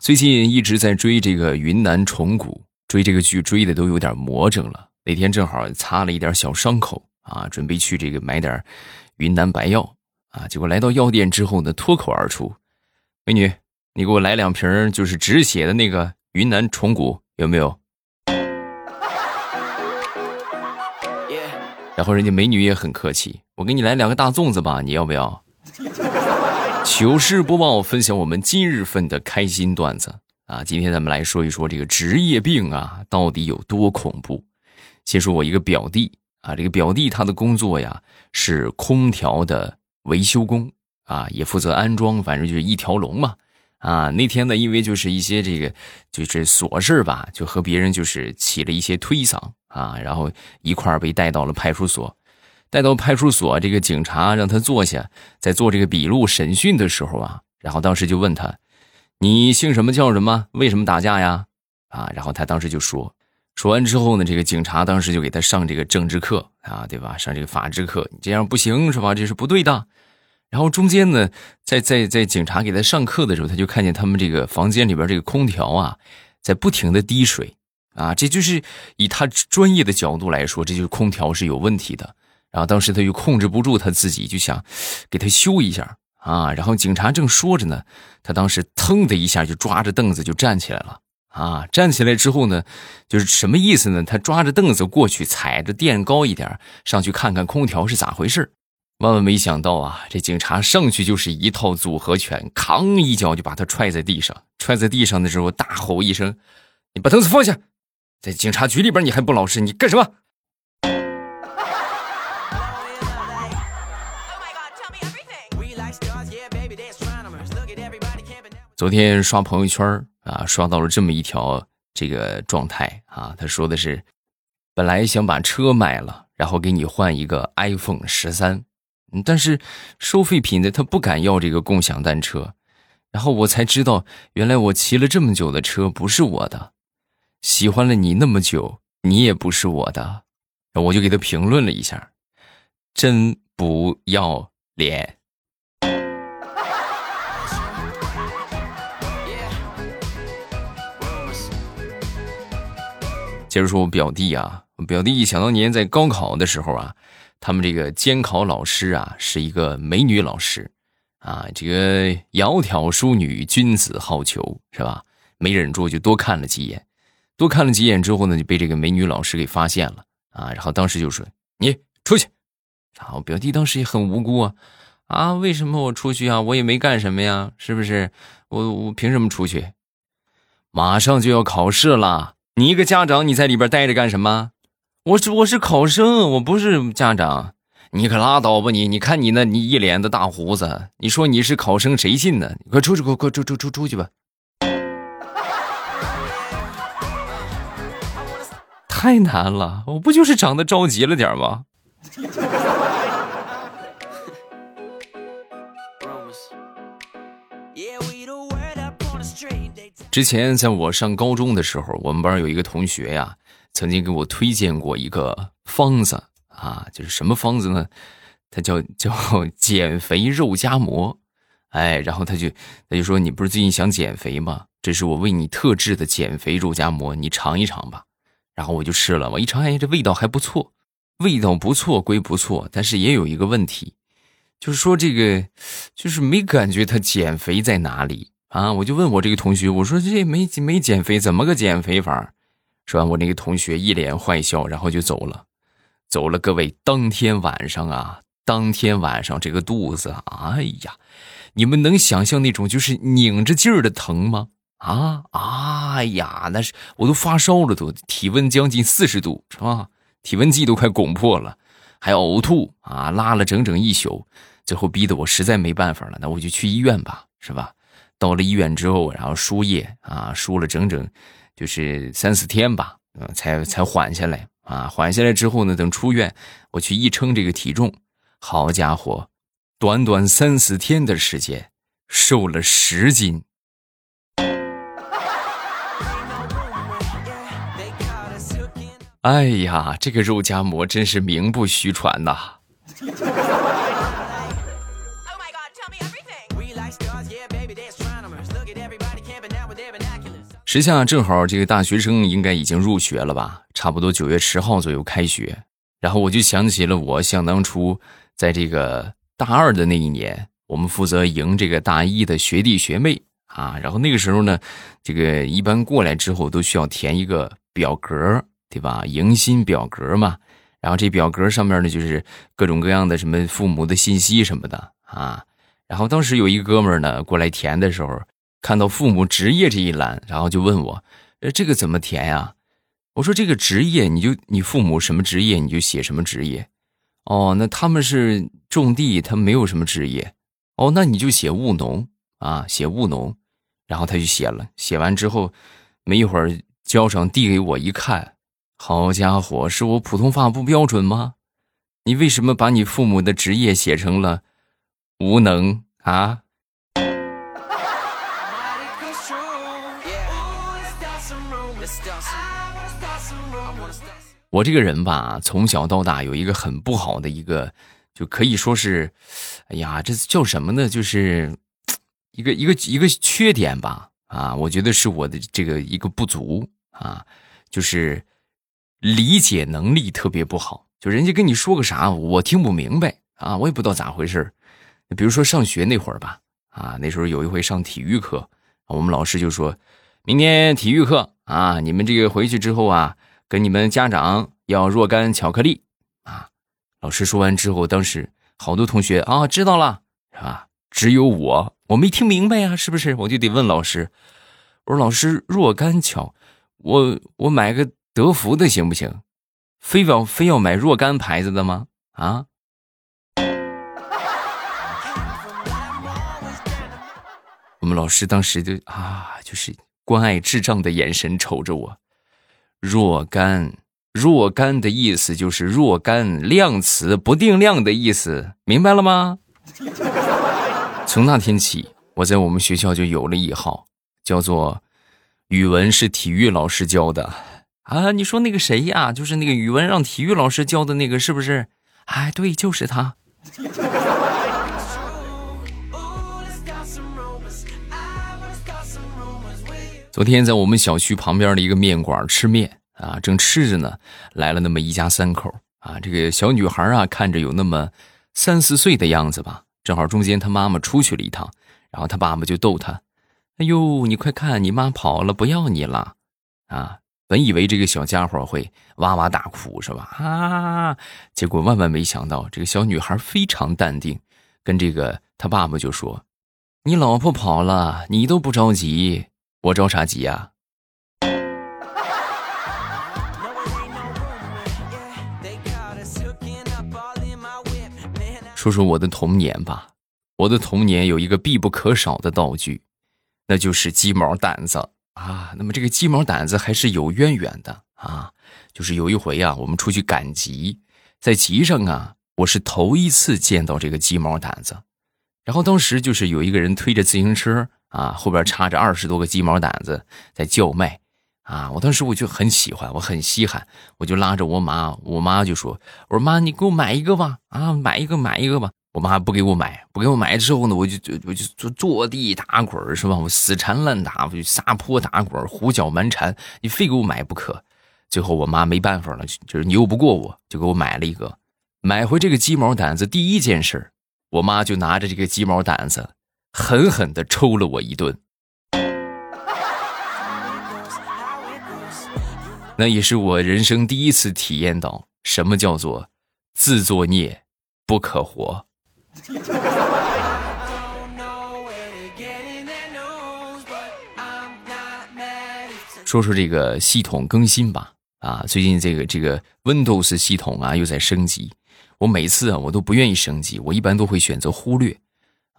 最近一直在追这个云南虫谷，追这个剧追的都有点魔怔了。那天正好擦了一点小伤口啊，准备去这个买点云南白药啊，结果来到药店之后呢，脱口而出：“美女，你给我来两瓶就是止血的那个云南虫谷，有没有？”然后人家美女也很客气，我给你来两个大粽子吧，你要不要？糗事播报，分享我们今日份的开心段子啊！今天咱们来说一说这个职业病啊，到底有多恐怖？先说我一个表弟啊，这个表弟他的工作呀是空调的维修工啊，也负责安装，反正就是一条龙嘛啊！那天呢，因为就是一些这个就是琐事吧，就和别人就是起了一些推搡啊，然后一块儿被带到了派出所。带到派出所，这个警察让他坐下，在做这个笔录审讯的时候啊，然后当时就问他：“你姓什么叫什么？为什么打架呀？”啊，然后他当时就说，说完之后呢，这个警察当时就给他上这个政治课啊，对吧？上这个法制课，你这样不行是吧？这是不对的。然后中间呢，在在在警察给他上课的时候，他就看见他们这个房间里边这个空调啊，在不停的滴水啊，这就是以他专业的角度来说，这就是空调是有问题的。然后当时他就控制不住他自己，就想给他修一下啊。然后警察正说着呢，他当时腾的一下就抓着凳子就站起来了啊。站起来之后呢，就是什么意思呢？他抓着凳子过去，踩着垫高一点上去看看空调是咋回事。万万没想到啊，这警察上去就是一套组合拳，扛一脚就把他踹在地上。踹在地上的时候，大吼一声：“你把凳子放下！在警察局里边你还不老实，你干什么？”昨天刷朋友圈啊，刷到了这么一条这个状态啊，他说的是，本来想把车卖了，然后给你换一个 iPhone 十三，但是收废品的他不敢要这个共享单车，然后我才知道，原来我骑了这么久的车不是我的，喜欢了你那么久，你也不是我的，我就给他评论了一下，真不要脸。接着说，我表弟啊，我表弟想当年在高考的时候啊，他们这个监考老师啊是一个美女老师，啊，这个窈窕淑女，君子好逑，是吧？没忍住就多看了几眼，多看了几眼之后呢，就被这个美女老师给发现了啊，然后当时就说：“你出去。”啊，我表弟当时也很无辜啊，啊，为什么我出去啊？我也没干什么呀，是不是？我我凭什么出去？马上就要考试了。你一个家长，你在里边待着干什么？我是我是考生，我不是家长。你可拉倒吧你！你看你那你一脸的大胡子，你说你是考生，谁信呢？你快出去，快快出出出出去吧！太难了，我不就是长得着急了点吗？之前在我上高中的时候，我们班有一个同学呀，曾经给我推荐过一个方子啊，就是什么方子呢？他叫 叫减肥肉夹馍，哎，然后他就他就说你不是最近想减肥吗？这是我为你特制的减肥肉夹馍，你尝一尝吧。然后我就吃了，我一尝，哎，这味道还不错，味道不错归不错，但是也有一个问题，就是说这个就是没感觉它减肥在哪里。啊！我就问我这个同学，我说这没没减肥，怎么个减肥法？说完，我那个同学一脸坏笑，然后就走了，走了。各位，当天晚上啊，当天晚上这个肚子，哎呀，你们能想象那种就是拧着劲儿的疼吗？啊，哎呀，那是我都发烧了，都体温将近四十度，是吧？体温计都快拱破了，还呕吐啊，拉了整整一宿，最后逼得我实在没办法了，那我就去医院吧，是吧？到了医院之后，然后输液啊，输了整整就是三四天吧，嗯，才才缓下来啊。缓下来之后呢，等出院，我去一称这个体重，好家伙，短短三四天的时间，瘦了十斤。哎呀，这个肉夹馍真是名不虚传呐。时下正好这个大学生应该已经入学了吧？差不多九月十号左右开学。然后我就想起了我想当初在这个大二的那一年，我们负责迎这个大一的学弟学妹啊。然后那个时候呢，这个一般过来之后都需要填一个表格，对吧？迎新表格嘛。然后这表格上面呢，就是各种各样的什么父母的信息什么的啊。然后当时有一哥们呢过来填的时候，看到父母职业这一栏，然后就问我：“呃，这个怎么填呀？”我说：“这个职业，你就你父母什么职业，你就写什么职业。哦，那他们是种地，他没有什么职业。哦，那你就写务农啊，写务农。然后他就写了，写完之后，没一会儿交上递给我一看。”好家伙，是我普通话不标准吗？你为什么把你父母的职业写成了无能啊？我这个人吧，从小到大有一个很不好的一个，就可以说是，哎呀，这叫什么呢？就是一个一个一个缺点吧。啊，我觉得是我的这个一个不足啊，就是。理解能力特别不好，就人家跟你说个啥，我听不明白啊，我也不知道咋回事比如说上学那会儿吧，啊，那时候有一回上体育课，我们老师就说，明天体育课啊，你们这个回去之后啊，跟你们家长要若干巧克力啊。老师说完之后，当时好多同学啊知道了是吧？只有我我没听明白呀，是不是？我就得问老师，我说老师若干巧，我我买个。德芙的行不行？非要非要买若干牌子的吗？啊！我们老师当时就啊，就是关爱智障的眼神瞅着我。若干，若干的意思就是若干量词不定量的意思，明白了吗？从那天起，我在我们学校就有了一号，叫做语文是体育老师教的。啊，你说那个谁呀？就是那个语文让体育老师教的那个，是不是？哎，对，就是他。昨天在我们小区旁边的一个面馆吃面啊，正吃着呢，来了那么一家三口啊。这个小女孩啊，看着有那么三四岁的样子吧。正好中间她妈妈出去了一趟，然后她爸爸就逗她：“哎呦，你快看，你妈跑了，不要你了啊！”本以为这个小家伙会哇哇大哭是吧？啊！结果万万没想到，这个小女孩非常淡定，跟这个她爸爸就说：“你老婆跑了，你都不着急，我着啥急呀？”说说我的童年吧，我的童年有一个必不可少的道具，那就是鸡毛掸子。啊，那么这个鸡毛掸子还是有渊源的啊，就是有一回啊，我们出去赶集，在集上啊，我是头一次见到这个鸡毛掸子，然后当时就是有一个人推着自行车啊，后边插着二十多个鸡毛掸子在叫卖，啊，我当时我就很喜欢，我很稀罕，我就拉着我妈，我妈就说，我说妈，你给我买一个吧，啊，买一个买一个吧。我妈不给我买，不给我买之后呢，我就就我就坐坐地打滚是吧？我死缠烂打，我就撒泼打滚胡搅蛮缠，你非给我买不可。最后我妈没办法了，就是拗不过我，就给我买了一个。买回这个鸡毛掸子，第一件事我妈就拿着这个鸡毛掸子，狠狠地抽了我一顿。那也是我人生第一次体验到什么叫做自作孽不可活。说说这个系统更新吧，啊，最近这个这个 Windows 系统啊又在升级，我每次啊我都不愿意升级，我一般都会选择忽略，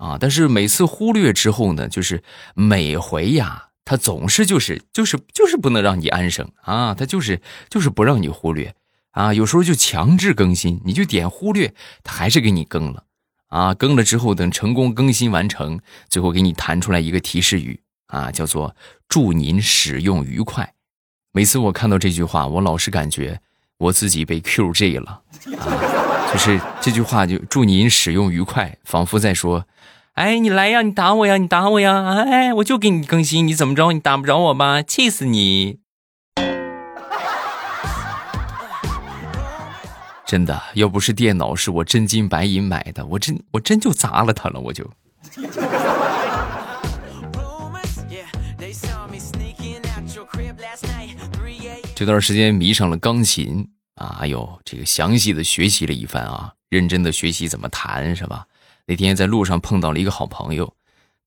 啊，但是每次忽略之后呢，就是每回呀，它总是就是就是就是不能让你安生啊，它就是就是不让你忽略啊，有时候就强制更新，你就点忽略，它还是给你更了。啊，更了之后，等成功更新完成，最后给你弹出来一个提示语啊，叫做“祝您使用愉快”。每次我看到这句话，我老是感觉我自己被 QJ 了啊，就是这句话就“祝您使用愉快”，仿佛在说：“哎，你来呀，你打我呀，你打我呀！哎，我就给你更新，你怎么着？你打不着我吧？气死你！真的，要不是电脑是我真金白银买的，我真我真就砸了它了，我就。这段时间迷上了钢琴啊，哎呦，这个详细的学习了一番啊，认真的学习怎么弹，是吧？那天在路上碰到了一个好朋友，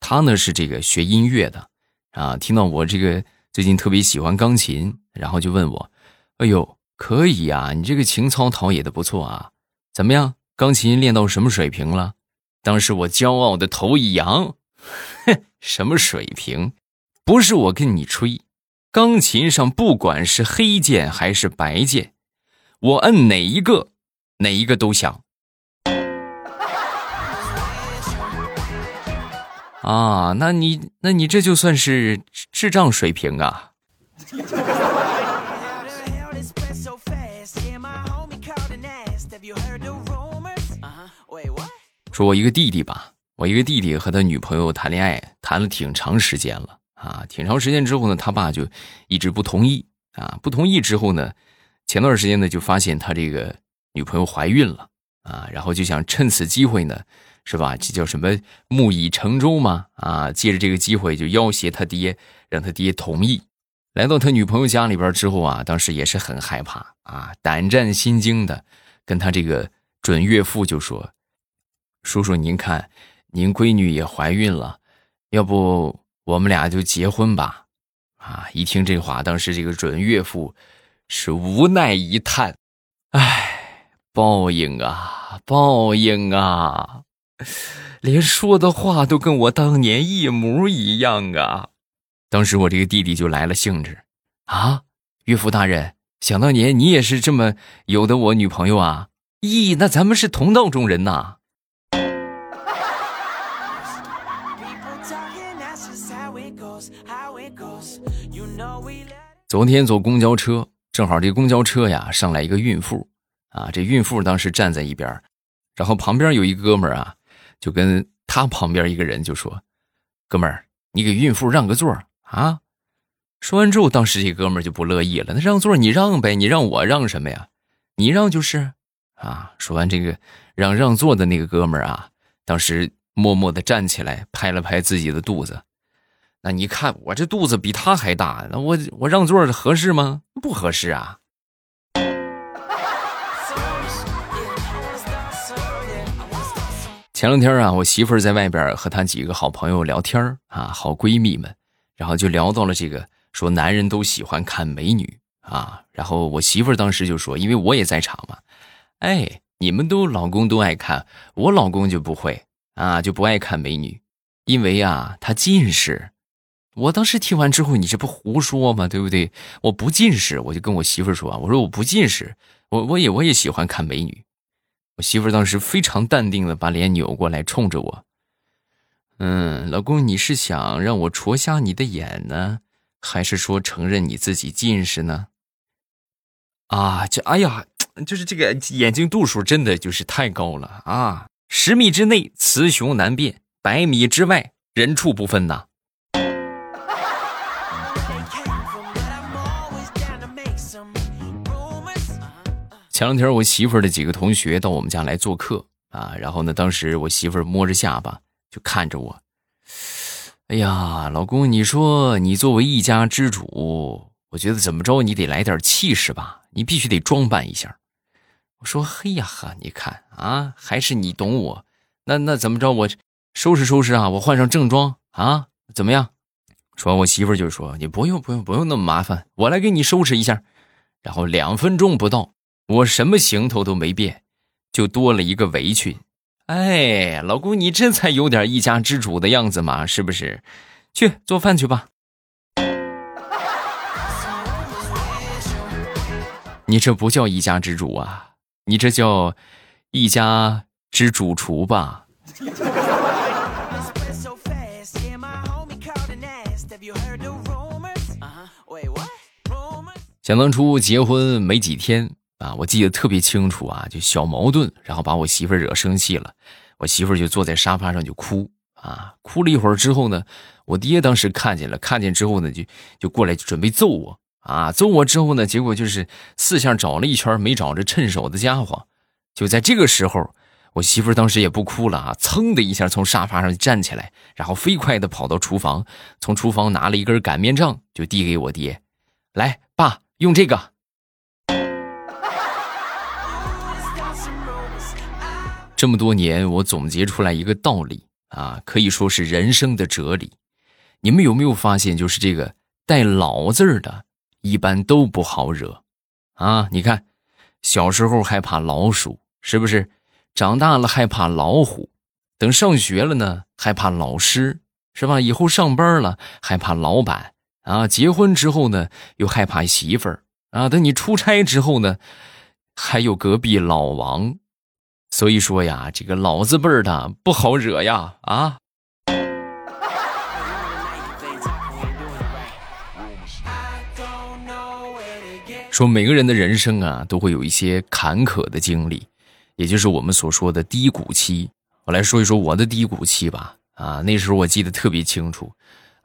他呢是这个学音乐的，啊，听到我这个最近特别喜欢钢琴，然后就问我，哎呦，可以呀，你这个情操陶冶的不错啊，怎么样？钢琴练到什么水平了？当时我骄傲的头一扬，哼，什么水平？不是我跟你吹。钢琴上不管是黑键还是白键，我摁哪一个，哪一个都响。啊，那你那你这就算是智障水平啊！说，我一个弟弟吧，我一个弟弟和他女朋友谈恋爱，谈了挺长时间了。啊，挺长时间之后呢，他爸就一直不同意啊。不同意之后呢，前段时间呢，就发现他这个女朋友怀孕了啊，然后就想趁此机会呢，是吧？这叫什么木已成舟嘛啊！借着这个机会就要挟他爹，让他爹同意。来到他女朋友家里边之后啊，当时也是很害怕啊，胆战心惊的，跟他这个准岳父就说：“叔叔，您看，您闺女也怀孕了，要不？”我们俩就结婚吧，啊！一听这话，当时这个准岳父是无奈一叹：“唉，报应啊，报应啊！连说的话都跟我当年一模一样啊！”当时我这个弟弟就来了兴致：“啊，岳父大人，想当年你也是这么有的我女朋友啊？咦，那咱们是同道中人呐！”昨天坐公交车，正好这公交车呀上来一个孕妇，啊，这孕妇当时站在一边，然后旁边有一哥们儿啊，就跟他旁边一个人就说：“哥们儿，你给孕妇让个座啊！”说完之后，当时这哥们儿就不乐意了：“那让座你让呗，你让我让什么呀？你让就是啊。”说完这个让让座的那个哥们儿啊，当时默默的站起来，拍了拍自己的肚子。那你看我这肚子比他还大，那我我让座合适吗？不合适啊。前两天啊，我媳妇儿在外边和她几个好朋友聊天啊，好闺蜜们，然后就聊到了这个，说男人都喜欢看美女啊。然后我媳妇儿当时就说，因为我也在场嘛，哎，你们都老公都爱看，我老公就不会啊，就不爱看美女，因为啊，他近视。我当时听完之后，你这不胡说吗？对不对？我不近视，我就跟我媳妇说我说我不近视，我我也我也喜欢看美女。我媳妇当时非常淡定的把脸扭过来，冲着我，嗯，老公，你是想让我戳瞎你的眼呢，还是说承认你自己近视呢？啊，这哎呀，就是这个眼睛度数真的就是太高了啊！十米之内雌雄难辨，百米之外人畜不分呐。前两天我媳妇儿的几个同学到我们家来做客啊，然后呢，当时我媳妇儿摸着下巴就看着我，哎呀，老公，你说你作为一家之主，我觉得怎么着你得来点气势吧，你必须得装扮一下。我说，嘿呀哈，你看啊，还是你懂我，那那怎么着，我收拾收拾啊，我换上正装啊，怎么样？说我媳妇儿就说，你不用不用不用那么麻烦，我来给你收拾一下。然后两分钟不到。我什么行头都没变，就多了一个围裙。哎，老公，你这才有点一家之主的样子嘛，是不是？去做饭去吧。你这不叫一家之主啊，你这叫一家之主厨吧。想当初结婚没几天。啊，我记得特别清楚啊，就小矛盾，然后把我媳妇儿惹生气了，我媳妇儿就坐在沙发上就哭啊，哭了一会儿之后呢，我爹当时看见了，看见之后呢，就就过来准备揍我啊，揍我之后呢，结果就是四下找了一圈没找着趁手的家伙，就在这个时候，我媳妇当时也不哭了啊，噌的一下从沙发上站起来，然后飞快的跑到厨房，从厨房拿了一根擀面杖就递给我爹，来，爸用这个。这么多年，我总结出来一个道理啊，可以说是人生的哲理。你们有没有发现，就是这个带“老”字儿的，一般都不好惹啊？你看，小时候害怕老鼠，是不是？长大了害怕老虎，等上学了呢，害怕老师，是吧？以后上班了害怕老板啊，结婚之后呢，又害怕媳妇儿啊，等你出差之后呢，还有隔壁老王。所以说呀，这个老字辈儿的不好惹呀啊！说每个人的人生啊，都会有一些坎坷的经历，也就是我们所说的低谷期。我来说一说我的低谷期吧。啊，那时候我记得特别清楚。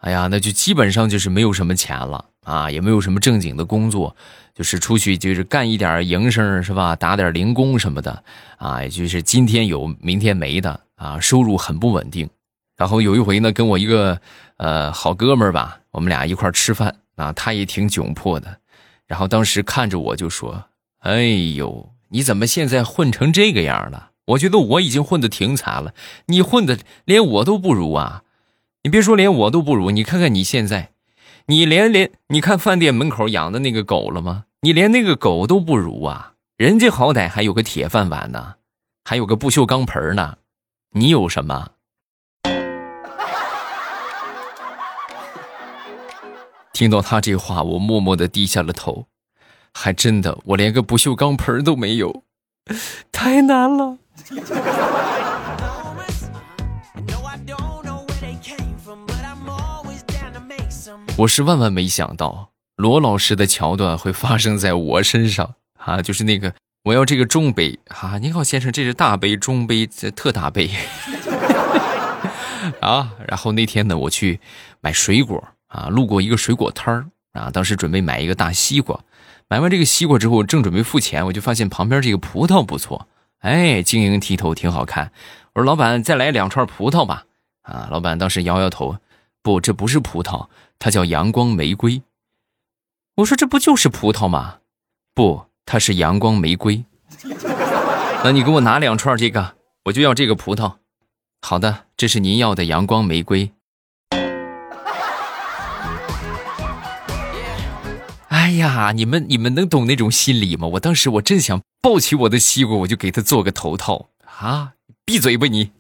哎呀，那就基本上就是没有什么钱了啊，也没有什么正经的工作，就是出去就是干一点营生是吧，打点零工什么的啊，也就是今天有明天没的啊，收入很不稳定。然后有一回呢，跟我一个呃好哥们吧，我们俩一块吃饭啊，他也挺窘迫的，然后当时看着我就说：“哎呦，你怎么现在混成这个样了？我觉得我已经混的挺惨了，你混的连我都不如啊。”你别说，连我都不如。你看看你现在，你连连你看饭店门口养的那个狗了吗？你连那个狗都不如啊！人家好歹还有个铁饭碗呢，还有个不锈钢盆呢，你有什么？听到他这话，我默默的低下了头。还真的，我连个不锈钢盆都没有，太难了。我是万万没想到，罗老师的桥段会发生在我身上 啊！就是那个，我要这个中杯啊！您好，先生，这是大杯、中杯、特大杯 啊！然后那天呢，我去买水果啊，路过一个水果摊儿啊，当时准备买一个大西瓜，买完这个西瓜之后，正准备付钱，我就发现旁边这个葡萄不错，哎，晶莹剔透，挺好看。我说老板，再来两串葡萄吧。啊，老板当时摇摇头，不，这不是葡萄。它叫阳光玫瑰，我说这不就是葡萄吗？不，它是阳光玫瑰。那你给我拿两串这个，我就要这个葡萄。好的，这是您要的阳光玫瑰。哎呀，你们你们能懂那种心理吗？我当时我真想抱起我的西瓜，我就给他做个头套啊！闭嘴吧你！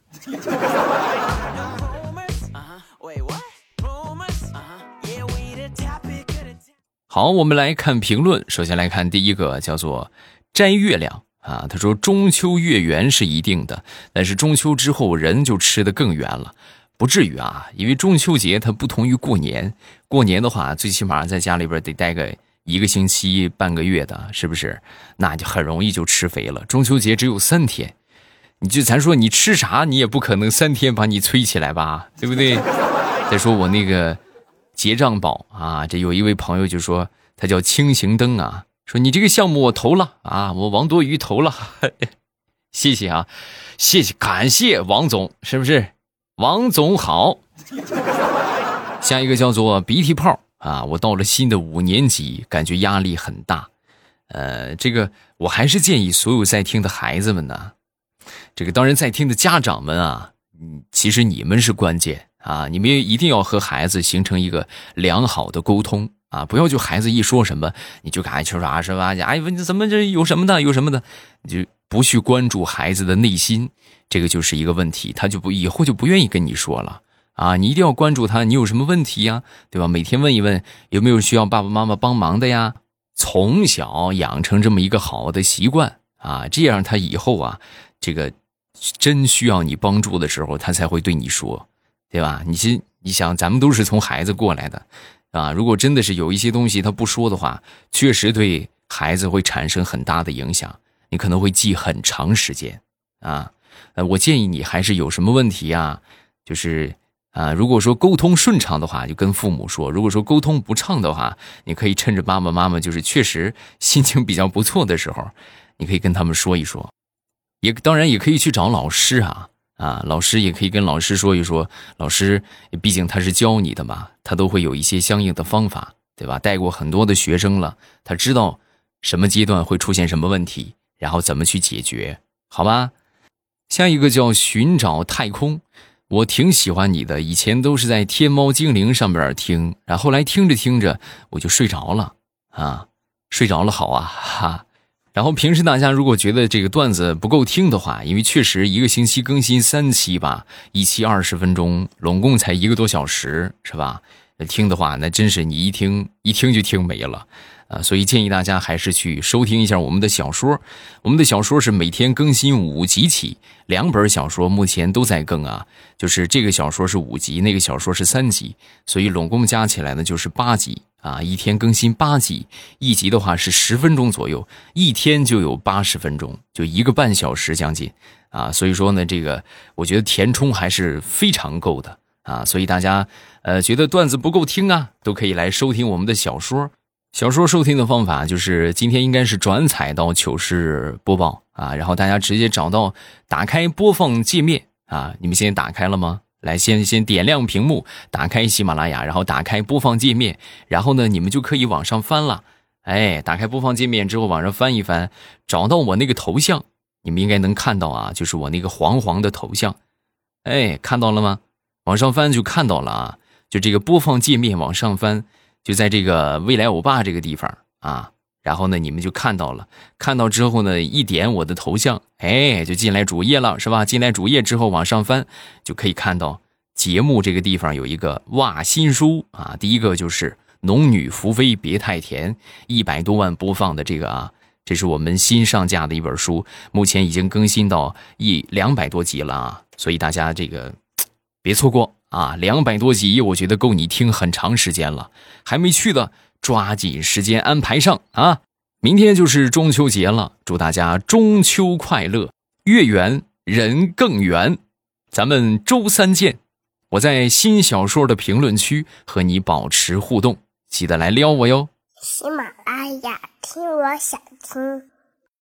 好，我们来看评论。首先来看第一个，叫做“摘月亮”啊，他说：“中秋月圆是一定的，但是中秋之后人就吃的更圆了，不至于啊，因为中秋节它不同于过年，过年的话最起码在家里边得待个一个星期、半个月的，是不是？那就很容易就吃肥了。中秋节只有三天，你就咱说你吃啥，你也不可能三天把你催起来吧，对不对？再说我那个。”结账宝啊！这有一位朋友就说他叫轻行灯啊，说你这个项目我投了啊，我王多鱼投了，谢谢啊，谢谢感谢王总，是不是？王总好。下一个叫做鼻涕泡啊，我到了新的五年级，感觉压力很大。呃，这个我还是建议所有在听的孩子们呢，这个当然在听的家长们啊，嗯，其实你们是关键。啊，你们一定要和孩子形成一个良好的沟通啊！不要就孩子一说什么，你就赶紧去说啊，是吧？哎，问你怎么这有什么的，有什么的，你就不去关注孩子的内心，这个就是一个问题，他就不以后就不愿意跟你说了啊！你一定要关注他，你有什么问题呀？对吧？每天问一问有没有需要爸爸妈妈帮忙的呀？从小养成这么一个好的习惯啊，这样他以后啊，这个真需要你帮助的时候，他才会对你说。对吧？你心你想，咱们都是从孩子过来的，啊，如果真的是有一些东西他不说的话，确实对孩子会产生很大的影响，你可能会记很长时间，啊，呃，我建议你还是有什么问题啊，就是啊，如果说沟通顺畅的话，就跟父母说；如果说沟通不畅的话，你可以趁着爸爸妈妈就是确实心情比较不错的时候，你可以跟他们说一说。也当然也可以去找老师啊啊，老师也可以跟老师说一说。老师毕竟他是教你的嘛，他都会有一些相应的方法，对吧？带过很多的学生了，他知道什么阶段会出现什么问题，然后怎么去解决，好吧？下一个叫寻找太空，我挺喜欢你的。以前都是在天猫精灵上边听，然后来听着听着我就睡着了啊，睡着了好啊哈。然后平时大家如果觉得这个段子不够听的话，因为确实一个星期更新三期吧，一期二十分钟，拢共才一个多小时，是吧？听的话，那真是你一听一听就听没了。啊，所以建议大家还是去收听一下我们的小说。我们的小说是每天更新五集起，两本小说目前都在更啊。就是这个小说是五集，那个小说是三集，所以拢共加起来呢就是八集啊。一天更新八集，一集的话是十分钟左右，一天就有八十分钟，就一个半小时将近啊。所以说呢，这个我觉得填充还是非常够的啊。所以大家呃觉得段子不够听啊，都可以来收听我们的小说。小说收听的方法就是今天应该是转采到糗事播报啊，然后大家直接找到打开播放界面啊，你们现在打开了吗？来，先先点亮屏幕，打开喜马拉雅，然后打开播放界面，然后呢，你们就可以往上翻了。哎，打开播放界面之后往上翻一翻，找到我那个头像，你们应该能看到啊，就是我那个黄黄的头像。哎，看到了吗？往上翻就看到了啊，就这个播放界面往上翻。就在这个未来欧巴这个地方啊，然后呢，你们就看到了，看到之后呢，一点我的头像，哎，就进来主页了，是吧？进来主页之后往上翻，就可以看到节目这个地方有一个哇新书啊，第一个就是《农女福妃别太甜》，一百多万播放的这个啊，这是我们新上架的一本书，目前已经更新到一两百多集了啊，所以大家这个 别错过。啊，两百多集，我觉得够你听很长时间了。还没去的，抓紧时间安排上啊！明天就是中秋节了，祝大家中秋快乐，月圆人更圆。咱们周三见，我在新小说的评论区和你保持互动，记得来撩我哟。喜马拉雅听，我想听。